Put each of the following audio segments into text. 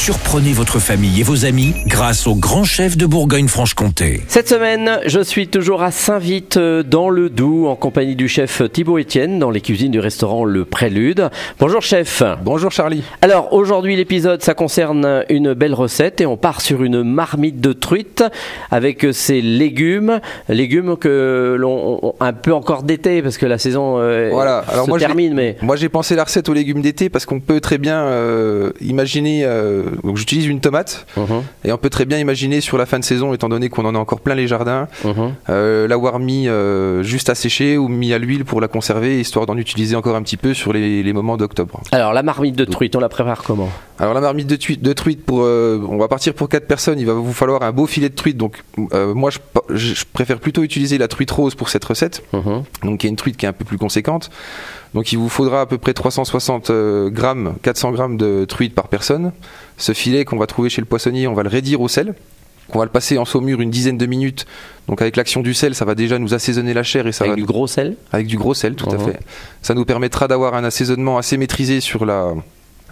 Surprenez votre famille et vos amis grâce au grand chef de Bourgogne-Franche-Comté. Cette semaine, je suis toujours à Saint-Vite euh, dans le Doubs en compagnie du chef Thibaut Etienne dans les cuisines du restaurant Le Prélude. Bonjour chef. Bonjour Charlie. Alors aujourd'hui l'épisode ça concerne une belle recette et on part sur une marmite de truite avec ses légumes, légumes que l'on un peu encore d'été parce que la saison euh, Voilà. Alors se moi, je termine mais Moi j'ai pensé la recette aux légumes d'été parce qu'on peut très bien euh, imaginer. euh, donc j'utilise une tomate Mhm, et on peut très bien imaginer sur la fin de saison, étant donné qu'on en a encore plein les jardins, mhm. euh, l'avoir mis euh, juste à sécher ou mis à l'huile pour la conserver, histoire d'en utiliser encore un petit peu sur les, les moments d'octobre. Alors la marmite de truite on la prépare comment? Alors la marmite de, truite- de truite pour, euh, on va partir pour quatre personnes. Il va vous falloir un beau filet de truite. Donc euh, moi je, préfère plutôt utiliser la truite rose pour cette recette. Mhm. donc qui est une truite qui est un peu plus conséquente. Donc il vous faudra à peu près 360 euh, grammes, 400 grammes de truite par personne. Ce filet qu'on va trouver chez le poissonnier, on va le raidir au sel. On va le passer en saumure une dizaine de minutes. Donc avec l'action du sel, ça va déjà nous assaisonner la chair et ça Avec va du gros sel avec du gros sel, tout à Mhm. fait. Ça nous permettra d'avoir un assaisonnement assez maîtrisé sur la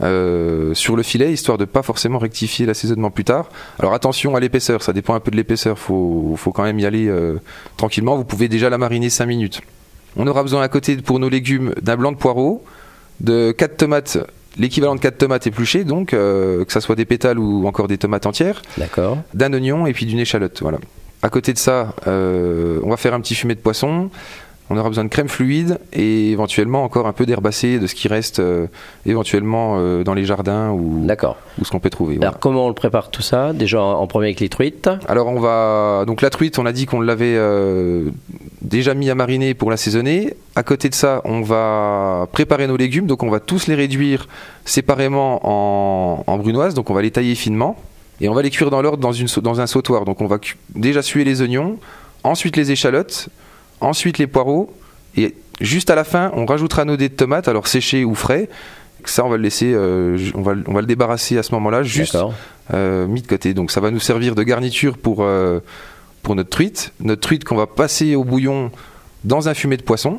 euh, sur le filet, histoire de pas forcément rectifier l'assaisonnement plus tard. Alors attention à l'épaisseur, ça dépend un peu de l'épaisseur. Faut faut quand même y aller euh, tranquillement. Vous pouvez déjà la mariner 5 minutes. On aura besoin à côté pour nos légumes d'un blanc de poireau, de 4 tomates, l'équivalent de 4 tomates épluchées, donc euh, que ça soit des pétales ou encore des tomates entières D'accord. d'un oignon et puis d'une échalote. Voilà. À côté de ça, euh, on va faire un petit fumet de poisson. On aura besoin de crème fluide et éventuellement encore un peu d'herbacée de ce qui reste euh, éventuellement euh, dans les jardins ou, ou ce qu'on peut trouver. voilà. Alors comment on le prépare tout ça? Déjà en premier avec les truites? Alors on va donc la truite, on a dit qu'on l'avait euh, déjà mis à mariner pour l'assaisonner. À côté de ça, on va préparer nos légumes, donc on va tous les réduire séparément en, en brunoise, donc on va les tailler finement et on va les cuire dans l'ordre dans, une dans un sautoir. Donc on va déjà suer les oignons, ensuite les échalotes, ensuite les poireaux et juste à la fin, on rajoutera nos dés de tomates, alors séchés ou frais. Ça, on va le laisser, euh, on, va, on va le débarrasser à ce moment-là, juste euh, mis de côté. Donc ça va nous servir de garniture pour, euh, pour notre truite. Notre truite qu'on va passer au bouillon dans un fumet de poisson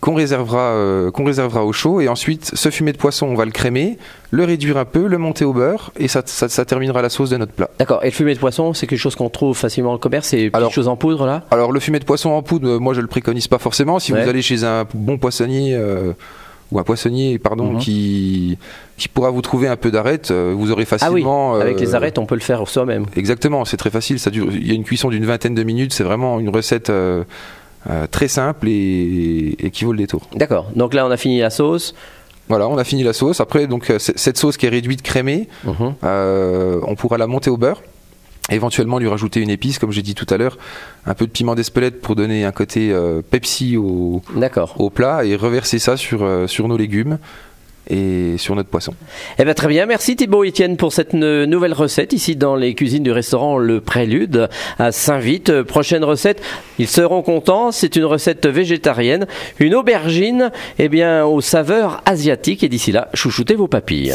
qu'on réservera, euh, qu'on réservera au chaud. Et ensuite, ce fumet de poisson, on va le crémer, le réduire un peu, le monter au beurre et ça, ça, ça terminera la sauce de notre plat. D'accord. Et le fumet de poisson, c'est quelque chose qu'on trouve facilement au commerce C'est petites choses en poudre là? Alors le fumet de poisson en poudre, euh, moi je le préconise pas forcément. Si Ouais. vous allez chez un bon poissonnier euh, ou un poissonnier pardon Mhm. qui qui pourra vous trouver un peu d'arête, euh, vous aurez Ah oui. facilement. Avec euh, les arêtes, on peut le faire soi-même. Exactement, c'est très facile. Ça dure, il y a une cuisson d'une vingtaine de minutes. C'est vraiment une recette euh, très simple et, et qui vaut le détour. D'accord. Donc là, on a fini la sauce. Voilà, on a fini la sauce. Après, donc cette sauce qui est réduite crémée, Mhm. euh, on pourra la monter au beurre. Éventuellement lui rajouter une épice, comme j'ai dit tout à l'heure, un peu de piment d'Espelette pour donner un côté euh, Pepsi au, plat et reverser ça sur, euh, sur nos légumes et sur notre poisson. Eh bien, très bien. Merci Thibaut Etienne pour cette nouvelle recette ici dans les cuisines du restaurant Le Prélude à Saint-Vite. Prochaine recette, ils seront contents. C'est une recette végétarienne, une aubergine, eh bien, aux saveurs asiatiques. Et d'ici là, chouchoutez vos papilles.